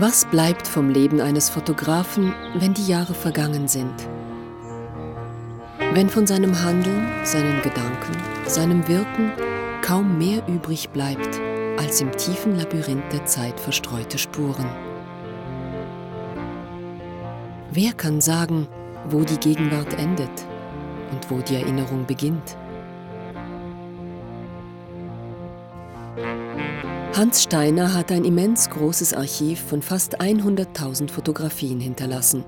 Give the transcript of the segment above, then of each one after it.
Was bleibt vom Leben eines Fotografen, wenn die Jahre vergangen sind? Wenn von seinem Handeln, seinen Gedanken, seinem Wirken kaum mehr übrig bleibt als im tiefen Labyrinth der Zeit verstreute Spuren. Wer kann sagen, wo die Gegenwart endet und wo die Erinnerung beginnt? Hans Steiner hat ein immens großes Archiv von fast 100.000 Fotografien hinterlassen.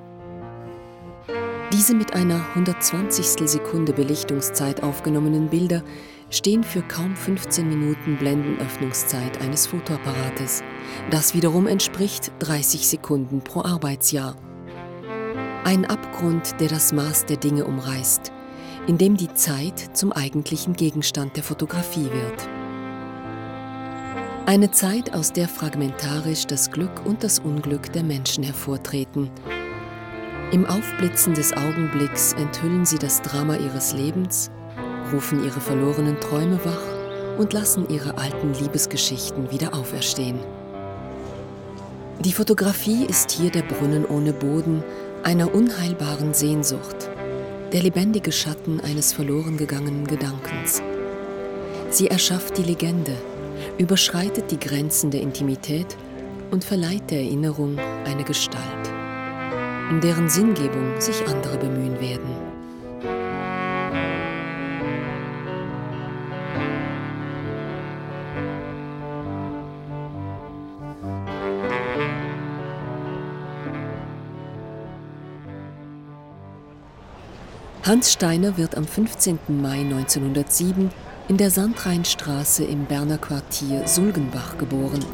Diese mit einer 120. Sekunde Belichtungszeit aufgenommenen Bilder stehen für kaum 15 Minuten Blendenöffnungszeit eines Fotoapparates. Das wiederum entspricht 30 Sekunden pro Arbeitsjahr. Ein Abgrund, der das Maß der Dinge umreißt, in dem die Zeit zum eigentlichen Gegenstand der Fotografie wird. Eine Zeit, aus der fragmentarisch das Glück und das Unglück der Menschen hervortreten. Im Aufblitzen des Augenblicks enthüllen sie das Drama ihres Lebens, rufen ihre verlorenen Träume wach und lassen ihre alten Liebesgeschichten wieder auferstehen. Die Fotografie ist hier der Brunnen ohne Boden einer unheilbaren Sehnsucht, der lebendige Schatten eines verloren gegangenen Gedankens. Sie erschafft die Legende, überschreitet die Grenzen der Intimität und verleiht der Erinnerung eine Gestalt, um deren Sinngebung sich andere bemühen werden. Hans Steiner wird am 15. Mai 1907 in der Sandrheinstraße im Berner Quartier Sulgenbach geboren.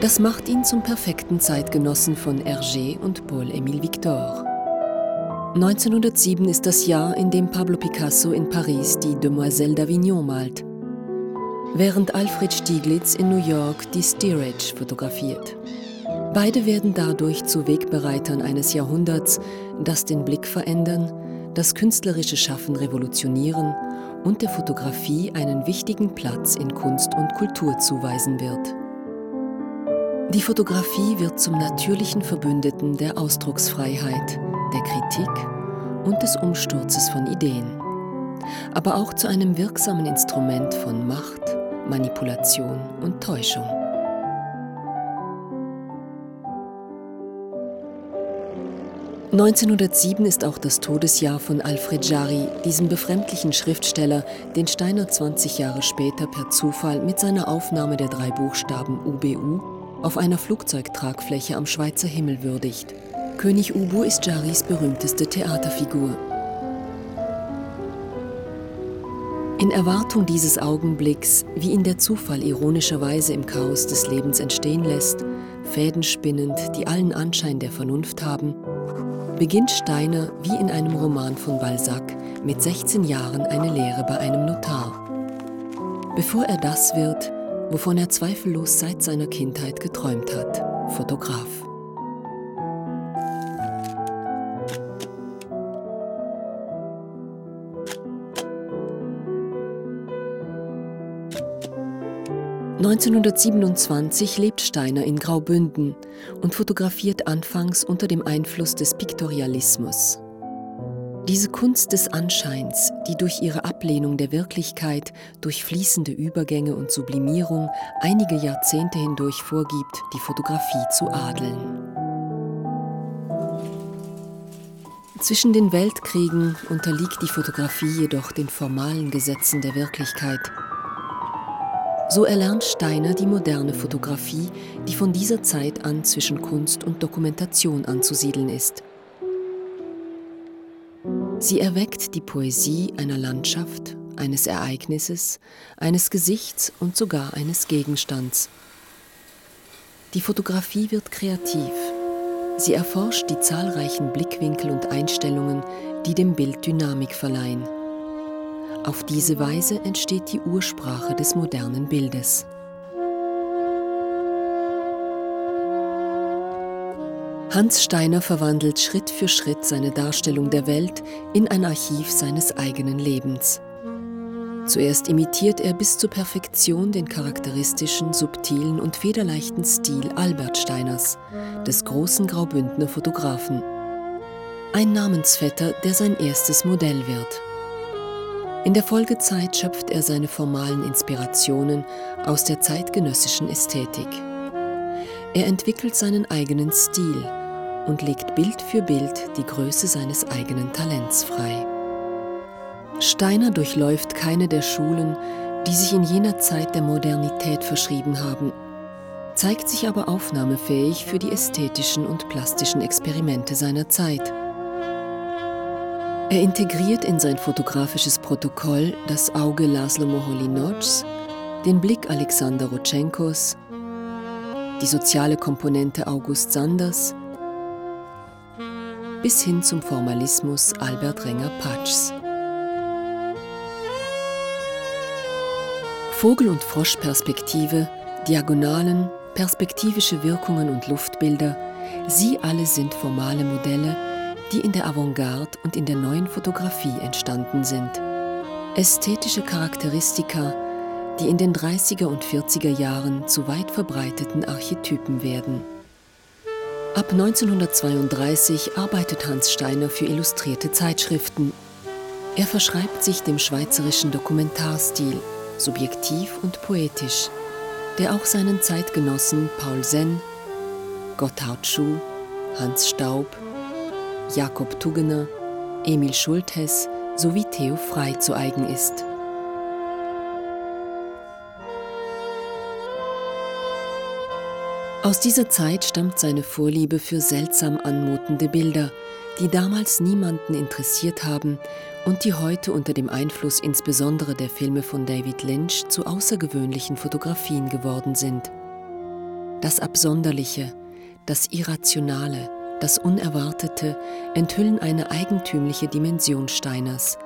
Das macht ihn zum perfekten Zeitgenossen von Hergé und Paul-Émile Victor. 1907 ist das Jahr, in dem Pablo Picasso in Paris die Demoiselle d'Avignon malt, während Alfred Stieglitz in New York die Steerage fotografiert. Beide werden dadurch zu Wegbereitern eines Jahrhunderts, das den Blick verändern, das künstlerische Schaffen revolutionieren und der Fotografie einen wichtigen Platz in Kunst und Kultur zuweisen wird. Die Fotografie wird zum natürlichen Verbündeten der Ausdrucksfreiheit, der Kritik und des Umsturzes von Ideen, aber auch zu einem wirksamen Instrument von Macht, Manipulation und Täuschung. 1907 ist auch das Todesjahr von Alfred Jarry, diesem befremdlichen Schriftsteller, den Steiner 20 Jahre später per Zufall mit seiner Aufnahme der drei Buchstaben UBU auf einer Flugzeugtragfläche am Schweizer Himmel würdigt. König Ubu ist Jarrys berühmteste Theaterfigur. In Erwartung dieses Augenblicks, wie ihn der Zufall ironischerweise im Chaos des Lebens entstehen lässt, Fäden spinnend, die allen Anschein der Vernunft haben, beginnt Steiner wie in einem Roman von Balzac mit 16 Jahren eine Lehre bei einem Notar. Bevor er das wird, wovon er zweifellos seit seiner Kindheit geträumt hat, Fotograf. 1927 lebt Steiner in Graubünden und fotografiert anfangs unter dem Einfluss des Piktorialismus. Diese Kunst des Anscheins, die durch ihre Ablehnung der Wirklichkeit, durch fließende Übergänge und Sublimierung einige Jahrzehnte hindurch vorgibt, die Fotografie zu adeln. Zwischen den Weltkriegen unterliegt die Fotografie jedoch den formalen Gesetzen der Wirklichkeit – so erlernt Steiner die moderne Fotografie, die von dieser Zeit an zwischen Kunst und Dokumentation anzusiedeln ist. Sie erweckt die Poesie einer Landschaft, eines Ereignisses, eines Gesichts und sogar eines Gegenstands. Die Fotografie wird kreativ. Sie erforscht die zahlreichen Blickwinkel und Einstellungen, die dem Bild Dynamik verleihen. Auf diese Weise entsteht die Ursprache des modernen Bildes. Hans Steiner verwandelt Schritt für Schritt seine Darstellung der Welt in ein Archiv seines eigenen Lebens. Zuerst imitiert er bis zur Perfektion den charakteristischen, subtilen und federleichten Stil Albert Steiners, des großen Graubündner Fotografen. Ein Namensvetter, der sein erstes Modell wird. In der Folgezeit schöpft er seine formalen Inspirationen aus der zeitgenössischen Ästhetik. Er entwickelt seinen eigenen Stil und legt Bild für Bild die Größe seines eigenen Talents frei. Steiner durchläuft keine der Schulen, die sich in jener Zeit der Modernität verschrieben haben, zeigt sich aber aufnahmefähig für die ästhetischen und plastischen Experimente seiner Zeit. Er integriert in sein fotografisches Protokoll das Auge Laszlo Moholy-Nagy, den Blick Alexander Rutschenkos, die soziale Komponente August Sanders bis hin zum Formalismus Albert Renger-Patschs. Vogel- und Froschperspektive, Diagonalen, perspektivische Wirkungen und Luftbilder, sie alle sind formale Modelle, die in der Avantgarde und in der neuen Fotografie entstanden sind. Ästhetische Charakteristika, die in den 30er und 40er Jahren zu weit verbreiteten Archetypen werden. Ab 1932 arbeitet Hans Steiner für illustrierte Zeitschriften. Er verschreibt sich dem schweizerischen Dokumentarstil, subjektiv und poetisch, der auch seinen Zeitgenossen Paul Senn, Gotthard Schuh, Hans Staub, Jakob Tugener, Emil Schultes sowie Theo Frey zu eigen ist. Aus dieser Zeit stammt seine Vorliebe für seltsam anmutende Bilder, die damals niemanden interessiert haben und die heute unter dem Einfluss insbesondere der Filme von David Lynch zu außergewöhnlichen Fotografien geworden sind. Das Absonderliche, das Irrationale, das Unerwartete enthüllen eine eigentümliche Dimension Steiners,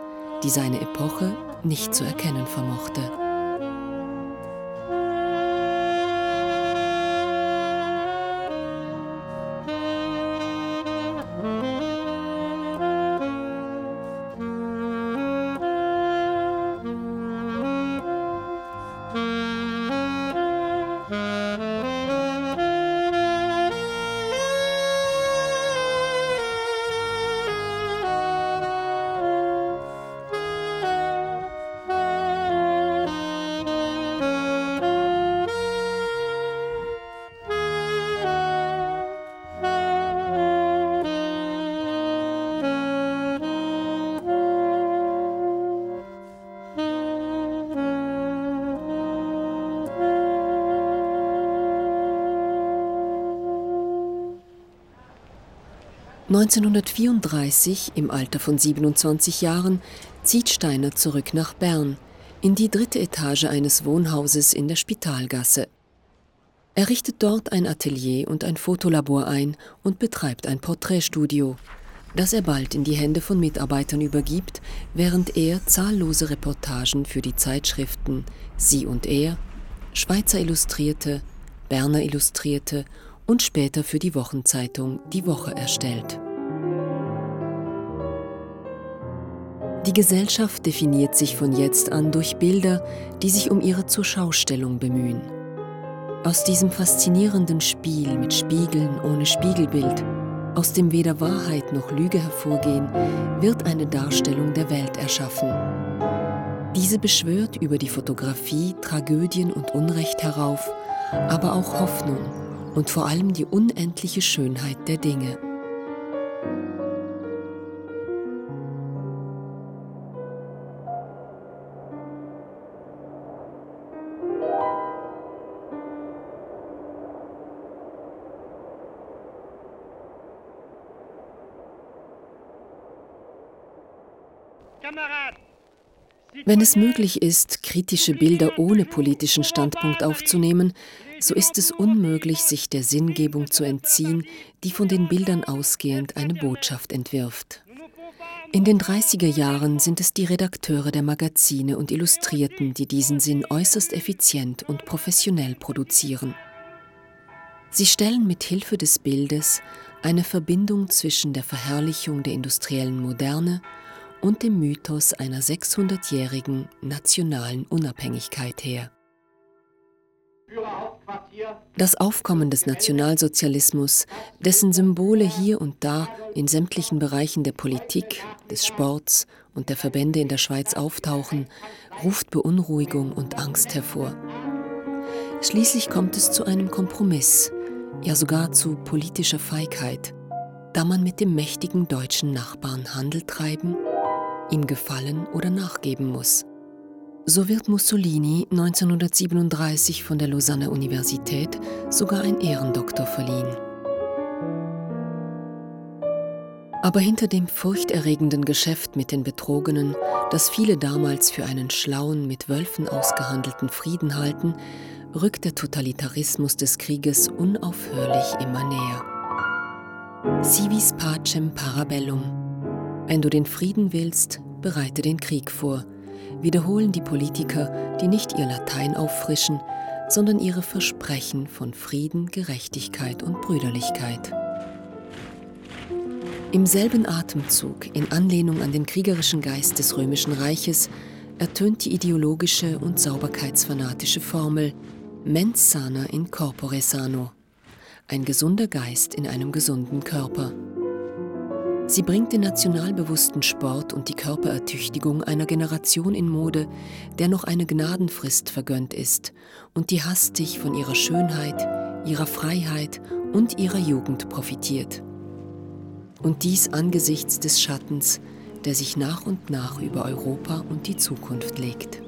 die seine Epoche nicht zu erkennen vermochte. 1934, im Alter von 27 Jahren, zieht Steiner zurück nach Bern, in die dritte Etage eines Wohnhauses in der Spitalgasse. Er richtet dort ein Atelier und ein Fotolabor ein und betreibt ein Porträtstudio, das er bald in die Hände von Mitarbeitern übergibt, während er zahllose Reportagen für die Zeitschriften Sie und Er, Schweizer Illustrierte, Berner Illustrierte und später für die Wochenzeitung Die Woche erstellt. Die Gesellschaft definiert sich von jetzt an durch Bilder, die sich um ihre Zurschaustellung bemühen. Aus diesem faszinierenden Spiel mit Spiegeln ohne Spiegelbild, aus dem weder Wahrheit noch Lüge hervorgehen, wird eine Darstellung der Welt erschaffen. Diese beschwört über die Fotografie Tragödien und Unrecht herauf, aber auch Hoffnung und vor allem die unendliche Schönheit der Dinge. Wenn es möglich ist, kritische Bilder ohne politischen Standpunkt aufzunehmen, so ist es unmöglich, sich der Sinngebung zu entziehen, die von den Bildern ausgehend eine Botschaft entwirft. In den 30er Jahren sind es die Redakteure der Magazine und Illustrierten, die diesen Sinn äußerst effizient und professionell produzieren. Sie stellen mit Hilfe des Bildes eine Verbindung zwischen der Verherrlichung der industriellen Moderne und dem Mythos einer 600-jährigen nationalen Unabhängigkeit her. Das Aufkommen des Nationalsozialismus, dessen Symbole hier und da in sämtlichen Bereichen der Politik, des Sports und der Verbände in der Schweiz auftauchen, ruft Beunruhigung und Angst hervor. Schließlich kommt es zu einem Kompromiss, ja sogar zu politischer Feigheit, da man mit dem mächtigen deutschen Nachbarn Handel treiben ihm gefallen oder nachgeben muss. So wird Mussolini 1937 von der Lausanne Universität sogar ein Ehrendoktor verliehen. Aber hinter dem furchterregenden Geschäft mit den Betrogenen, das viele damals für einen schlauen, mit Wölfen ausgehandelten Frieden halten, rückt der Totalitarismus des Krieges unaufhörlich immer näher. Civis pacem parabellum wenn du den Frieden willst, bereite den Krieg vor, wiederholen die Politiker, die nicht ihr Latein auffrischen, sondern ihre Versprechen von Frieden, Gerechtigkeit und Brüderlichkeit. Im selben Atemzug, in Anlehnung an den kriegerischen Geist des römischen Reiches, ertönt die ideologische und sauberkeitsfanatische Formel Mens sana in corpore sano, ein gesunder Geist in einem gesunden Körper. Sie bringt den nationalbewussten Sport und die Körperertüchtigung einer Generation in Mode, der noch eine Gnadenfrist vergönnt ist und die hastig von ihrer Schönheit, ihrer Freiheit und ihrer Jugend profitiert. Und dies angesichts des Schattens, der sich nach und nach über Europa und die Zukunft legt.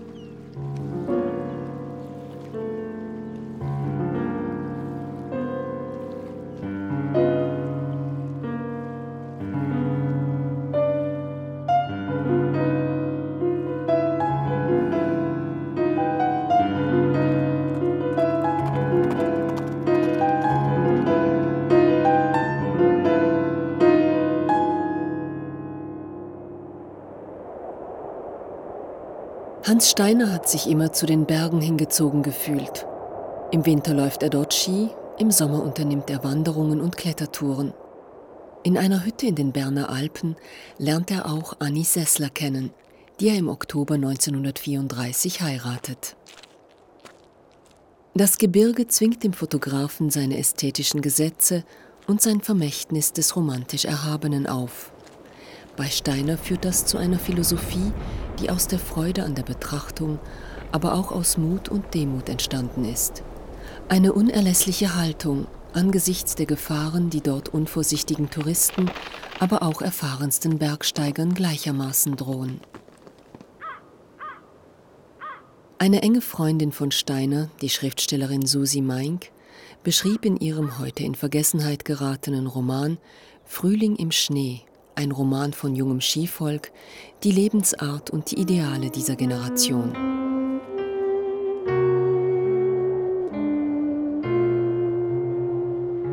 Hans Steiner hat sich immer zu den Bergen hingezogen gefühlt. Im Winter läuft er dort Ski, im Sommer unternimmt er Wanderungen und Klettertouren. In einer Hütte in den Berner Alpen lernt er auch Annie Sessler kennen, die er im Oktober 1934 heiratet. Das Gebirge zwingt dem Fotografen seine ästhetischen Gesetze und sein Vermächtnis des romantisch Erhabenen auf. Bei Steiner führt das zu einer Philosophie, die aus der Freude an der Betrachtung, aber auch aus Mut und Demut entstanden ist. Eine unerlässliche Haltung angesichts der Gefahren, die dort unvorsichtigen Touristen, aber auch erfahrensten Bergsteigern gleichermaßen drohen. Eine enge Freundin von Steiner, die Schriftstellerin Susi Meink, beschrieb in ihrem heute in Vergessenheit geratenen Roman Frühling im Schnee ein Roman von jungem Skivolk, die Lebensart und die Ideale dieser Generation.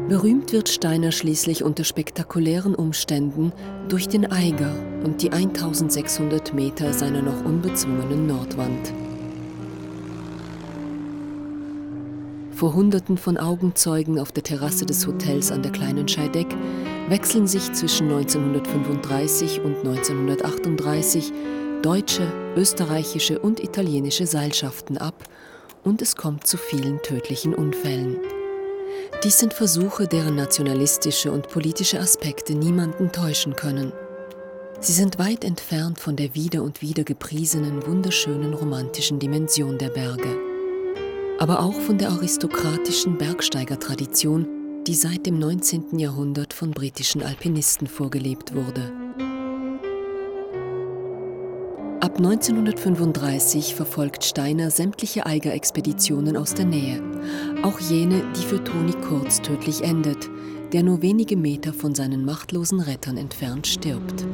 Berühmt wird Steiner schließlich unter spektakulären Umständen durch den Eiger und die 1600 Meter seiner noch unbezwungenen Nordwand. Vor Hunderten von Augenzeugen auf der Terrasse des Hotels an der kleinen Scheideck wechseln sich zwischen 1935 und 1938 deutsche, österreichische und italienische Seilschaften ab und es kommt zu vielen tödlichen Unfällen. Dies sind Versuche, deren nationalistische und politische Aspekte niemanden täuschen können. Sie sind weit entfernt von der wieder und wieder gepriesenen, wunderschönen romantischen Dimension der Berge. Aber auch von der aristokratischen Bergsteigertradition, die seit dem 19. Jahrhundert von britischen Alpinisten vorgelebt wurde. Ab 1935 verfolgt Steiner sämtliche Eigerexpeditionen aus der Nähe, auch jene, die für Toni Kurz tödlich endet, der nur wenige Meter von seinen machtlosen Rettern entfernt stirbt.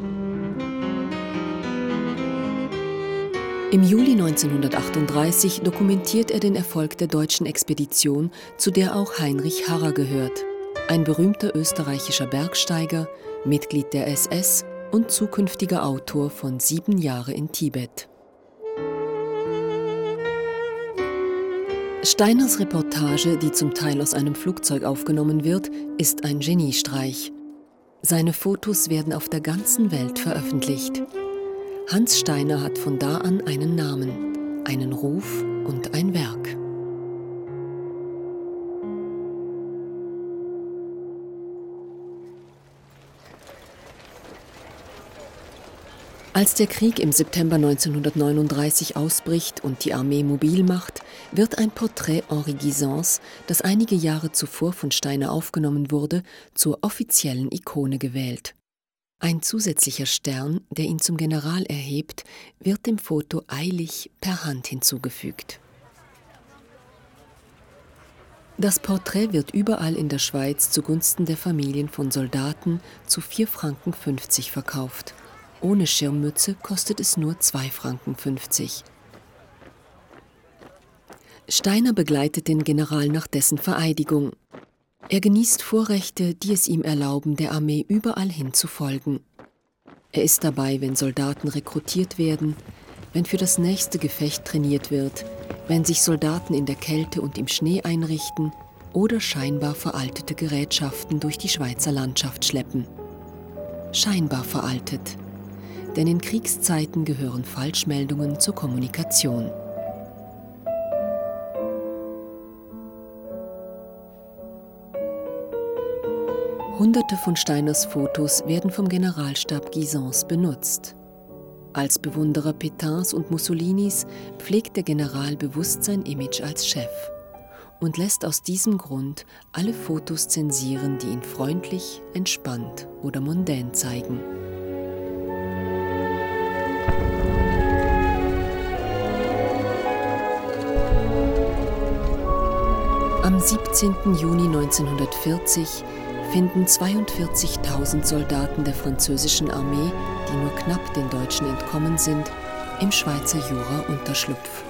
Im Juli 1938 dokumentiert er den Erfolg der deutschen Expedition, zu der auch Heinrich Harrer gehört, ein berühmter österreichischer Bergsteiger, Mitglied der SS und zukünftiger Autor von Sieben Jahre in Tibet. Steiners Reportage, die zum Teil aus einem Flugzeug aufgenommen wird, ist ein Geniestreich. Seine Fotos werden auf der ganzen Welt veröffentlicht. Hans Steiner hat von da an einen Namen, einen Ruf und ein Werk. Als der Krieg im September 1939 ausbricht und die Armee mobil macht, wird ein Porträt Henri Guisans, das einige Jahre zuvor von Steiner aufgenommen wurde, zur offiziellen Ikone gewählt. Ein zusätzlicher Stern, der ihn zum General erhebt, wird dem Foto eilig per Hand hinzugefügt. Das Porträt wird überall in der Schweiz zugunsten der Familien von Soldaten zu 4,50 Franken verkauft ohne Schirmmütze kostet es nur 2,50 Franken. Steiner begleitet den General nach dessen Vereidigung. Er genießt Vorrechte, die es ihm erlauben, der Armee überall hin zu folgen. Er ist dabei, wenn Soldaten rekrutiert werden, wenn für das nächste Gefecht trainiert wird, wenn sich Soldaten in der Kälte und im Schnee einrichten oder scheinbar veraltete Gerätschaften durch die Schweizer Landschaft schleppen. Scheinbar veraltet denn in Kriegszeiten gehören Falschmeldungen zur Kommunikation. Hunderte von Steiners Fotos werden vom Generalstab Guisans benutzt. Als Bewunderer Petins und Mussolinis pflegt der General bewusst sein Image als Chef und lässt aus diesem Grund alle Fotos zensieren, die ihn freundlich, entspannt oder mondän zeigen. Am 17. Juni 1940 finden 42.000 Soldaten der französischen Armee, die nur knapp den Deutschen entkommen sind, im Schweizer Jura Unterschlupf.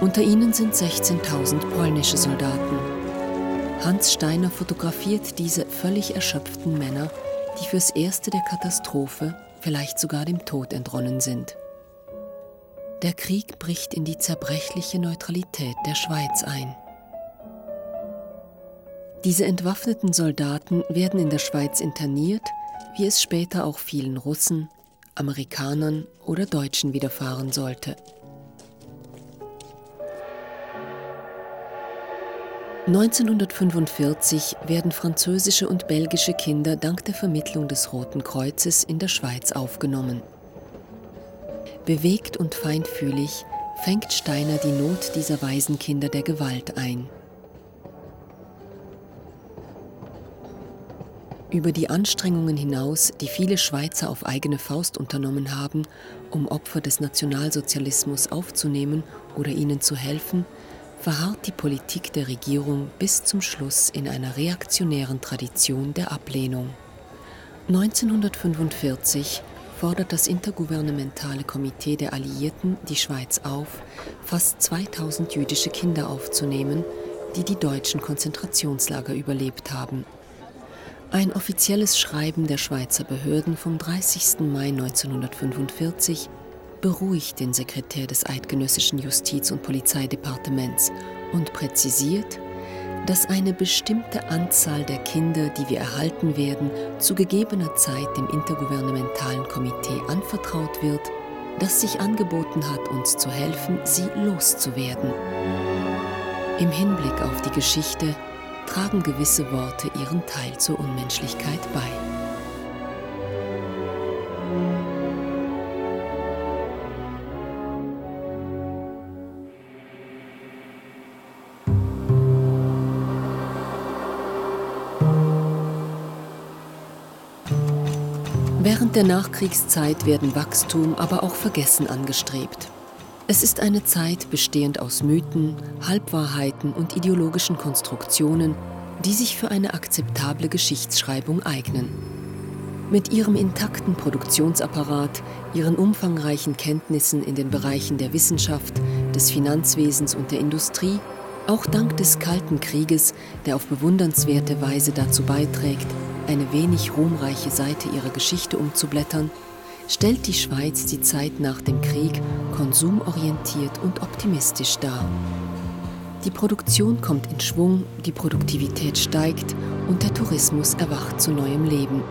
Unter ihnen sind 16.000 polnische Soldaten. Hans Steiner fotografiert diese völlig erschöpften Männer, die fürs Erste der Katastrophe, vielleicht sogar dem Tod entronnen sind. Der Krieg bricht in die zerbrechliche Neutralität der Schweiz ein. Diese entwaffneten Soldaten werden in der Schweiz interniert, wie es später auch vielen Russen, Amerikanern oder Deutschen widerfahren sollte. 1945 werden französische und belgische Kinder dank der Vermittlung des Roten Kreuzes in der Schweiz aufgenommen. Bewegt und feinfühlig fängt Steiner die Not dieser Waisenkinder der Gewalt ein. Über die Anstrengungen hinaus, die viele Schweizer auf eigene Faust unternommen haben, um Opfer des Nationalsozialismus aufzunehmen oder ihnen zu helfen, verharrt die Politik der Regierung bis zum Schluss in einer reaktionären Tradition der Ablehnung. 1945 fordert das intergouvernementale Komitee der Alliierten die Schweiz auf, fast 2000 jüdische Kinder aufzunehmen, die die deutschen Konzentrationslager überlebt haben. Ein offizielles Schreiben der Schweizer Behörden vom 30. Mai 1945 beruhigt den Sekretär des Eidgenössischen Justiz- und Polizeidepartements und präzisiert, dass eine bestimmte Anzahl der Kinder, die wir erhalten werden, zu gegebener Zeit dem intergouvernementalen Komitee anvertraut wird, das sich angeboten hat, uns zu helfen, sie loszuwerden. Im Hinblick auf die Geschichte tragen gewisse Worte ihren Teil zur Unmenschlichkeit bei. Während der Nachkriegszeit werden Wachstum, aber auch Vergessen angestrebt. Es ist eine Zeit bestehend aus Mythen, Halbwahrheiten und ideologischen Konstruktionen, die sich für eine akzeptable Geschichtsschreibung eignen. Mit ihrem intakten Produktionsapparat, ihren umfangreichen Kenntnissen in den Bereichen der Wissenschaft, des Finanzwesens und der Industrie, auch dank des Kalten Krieges, der auf bewundernswerte Weise dazu beiträgt, eine wenig ruhmreiche Seite ihrer Geschichte umzublättern, stellt die Schweiz die Zeit nach dem Krieg konsumorientiert und optimistisch dar. Die Produktion kommt in Schwung, die Produktivität steigt und der Tourismus erwacht zu neuem Leben.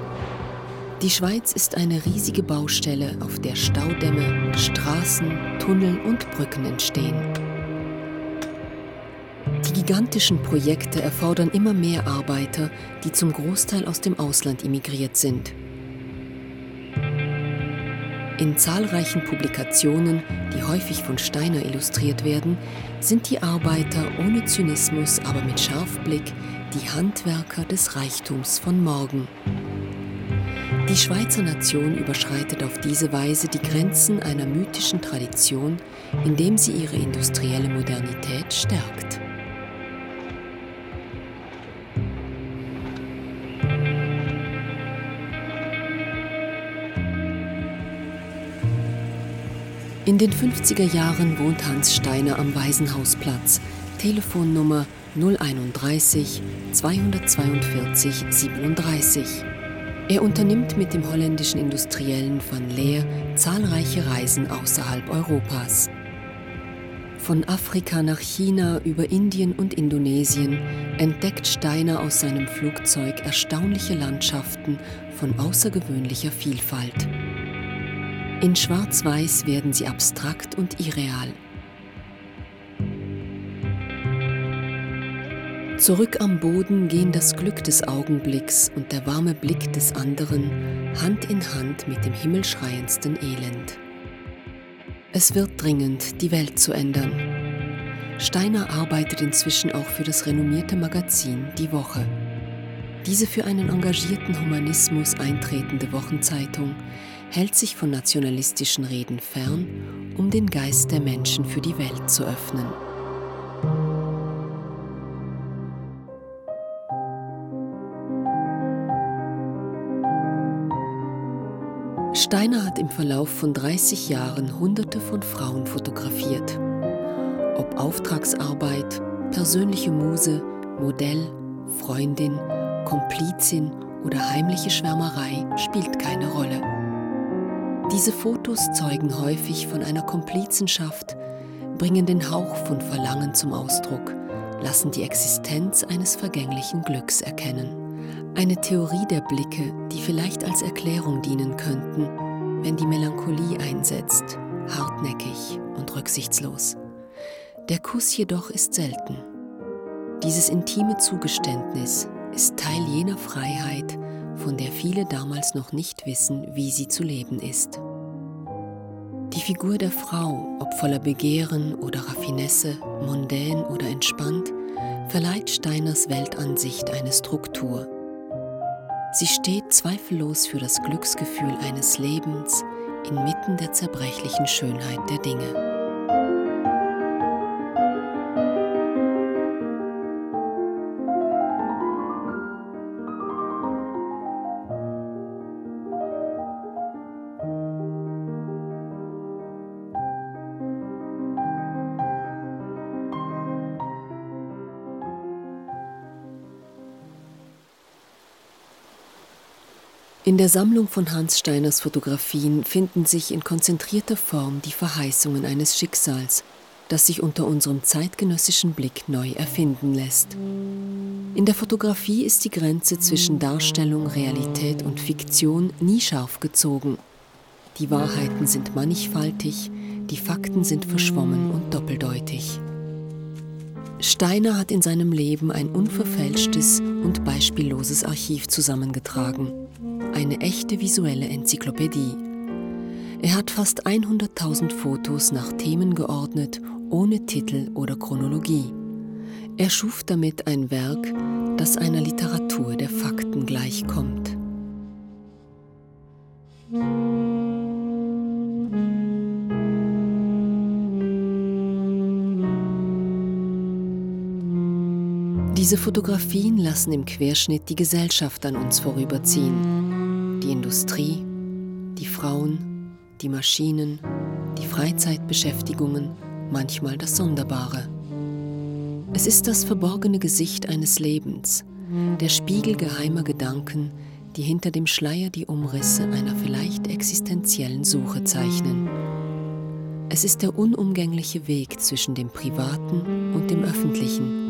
Die Schweiz ist eine riesige Baustelle, auf der Staudämme, Straßen, Tunnel und Brücken entstehen. Die gigantischen Projekte erfordern immer mehr Arbeiter, die zum Großteil aus dem Ausland emigriert sind. In zahlreichen Publikationen, die häufig von Steiner illustriert werden, sind die Arbeiter ohne Zynismus, aber mit Scharfblick die Handwerker des Reichtums von morgen. Die Schweizer Nation überschreitet auf diese Weise die Grenzen einer mythischen Tradition, indem sie ihre industrielle Modernität stärkt. In den 50er Jahren wohnt Hans Steiner am Waisenhausplatz, Telefonnummer 031 242 37. Er unternimmt mit dem holländischen Industriellen van Leer zahlreiche Reisen außerhalb Europas. Von Afrika nach China über Indien und Indonesien entdeckt Steiner aus seinem Flugzeug erstaunliche Landschaften von außergewöhnlicher Vielfalt. In Schwarz-Weiß werden sie abstrakt und irreal. Zurück am Boden gehen das Glück des Augenblicks und der warme Blick des anderen Hand in Hand mit dem himmelschreiendsten Elend. Es wird dringend, die Welt zu ändern. Steiner arbeitet inzwischen auch für das renommierte Magazin Die Woche. Diese für einen engagierten Humanismus eintretende Wochenzeitung hält sich von nationalistischen Reden fern, um den Geist der Menschen für die Welt zu öffnen. Steiner hat im Verlauf von 30 Jahren Hunderte von Frauen fotografiert. Ob Auftragsarbeit, persönliche Muse, Modell, Freundin, Komplizin oder heimliche Schwärmerei spielt keine Rolle. Diese Fotos zeugen häufig von einer Komplizenschaft, bringen den Hauch von Verlangen zum Ausdruck, lassen die Existenz eines vergänglichen Glücks erkennen. Eine Theorie der Blicke, die vielleicht als Erklärung dienen könnten, wenn die Melancholie einsetzt, hartnäckig und rücksichtslos. Der Kuss jedoch ist selten. Dieses intime Zugeständnis ist Teil jener Freiheit, von der viele damals noch nicht wissen, wie sie zu leben ist. Die Figur der Frau, ob voller Begehren oder Raffinesse, mondän oder entspannt, verleiht Steiners Weltansicht eine Struktur. Sie steht zweifellos für das Glücksgefühl eines Lebens inmitten der zerbrechlichen Schönheit der Dinge. In der Sammlung von Hans Steiners Fotografien finden sich in konzentrierter Form die Verheißungen eines Schicksals, das sich unter unserem zeitgenössischen Blick neu erfinden lässt. In der Fotografie ist die Grenze zwischen Darstellung, Realität und Fiktion nie scharf gezogen. Die Wahrheiten sind mannigfaltig, die Fakten sind verschwommen und doppeldeutig. Steiner hat in seinem Leben ein unverfälschtes und beispielloses Archiv zusammengetragen eine echte visuelle Enzyklopädie. Er hat fast 100.000 Fotos nach Themen geordnet, ohne Titel oder Chronologie. Er schuf damit ein Werk, das einer Literatur der Fakten gleichkommt. Diese Fotografien lassen im Querschnitt die Gesellschaft an uns vorüberziehen die Industrie, die Frauen, die Maschinen, die Freizeitbeschäftigungen, manchmal das Sonderbare. Es ist das verborgene Gesicht eines Lebens, der Spiegel geheimer Gedanken, die hinter dem Schleier die Umrisse einer vielleicht existenziellen Suche zeichnen. Es ist der unumgängliche Weg zwischen dem Privaten und dem Öffentlichen,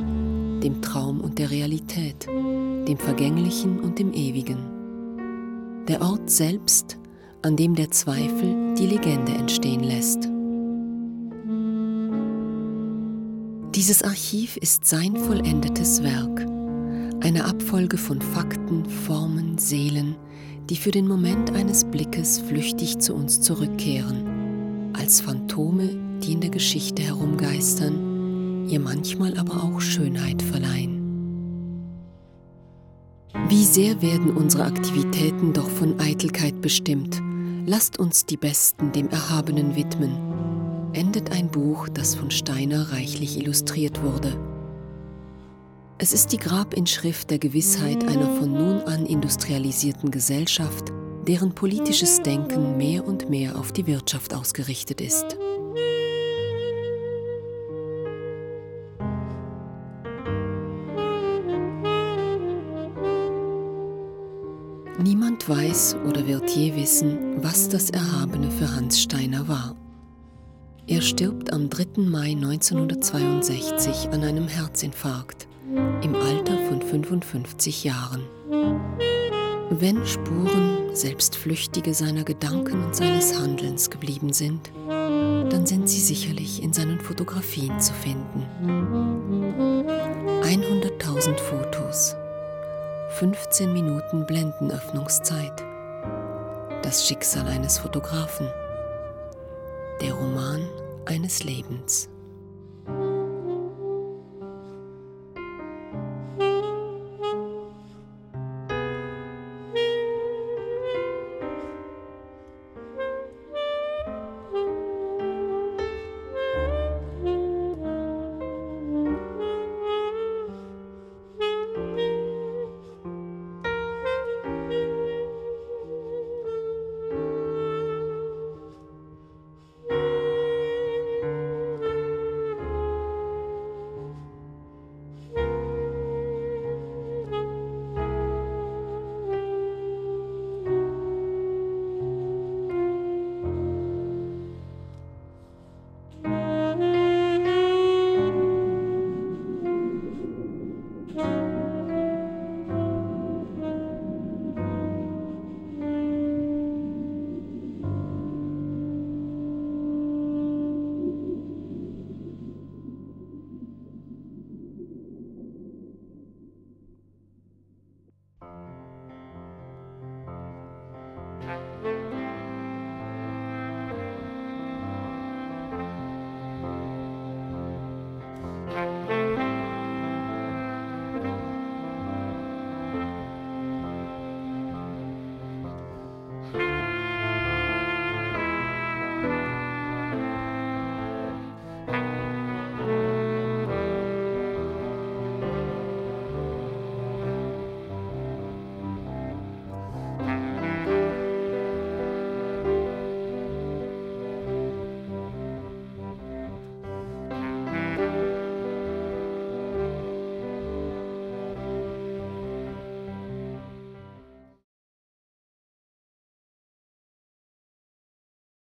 dem Traum und der Realität, dem Vergänglichen und dem Ewigen der Ort selbst, an dem der Zweifel die Legende entstehen lässt. Dieses Archiv ist sein vollendetes Werk, eine Abfolge von Fakten, Formen, Seelen, die für den Moment eines Blickes flüchtig zu uns zurückkehren, als Phantome, die in der Geschichte herumgeistern, ihr manchmal aber auch Schönheit verleihen. Wie sehr werden unsere Aktivitäten doch von Eitelkeit bestimmt. Lasst uns die Besten dem Erhabenen widmen. Endet ein Buch, das von Steiner reichlich illustriert wurde. Es ist die Grabinschrift der Gewissheit einer von nun an industrialisierten Gesellschaft, deren politisches Denken mehr und mehr auf die Wirtschaft ausgerichtet ist. Weiß oder wird je wissen, was das Erhabene für Hans Steiner war. Er stirbt am 3. Mai 1962 an einem Herzinfarkt im Alter von 55 Jahren. Wenn Spuren, selbst flüchtige seiner Gedanken und seines Handelns geblieben sind, dann sind sie sicherlich in seinen Fotografien zu finden. 100.000 Fotos, 15 Minuten Blendenöffnungszeit. Das Schicksal eines Fotografen. Der Roman eines Lebens.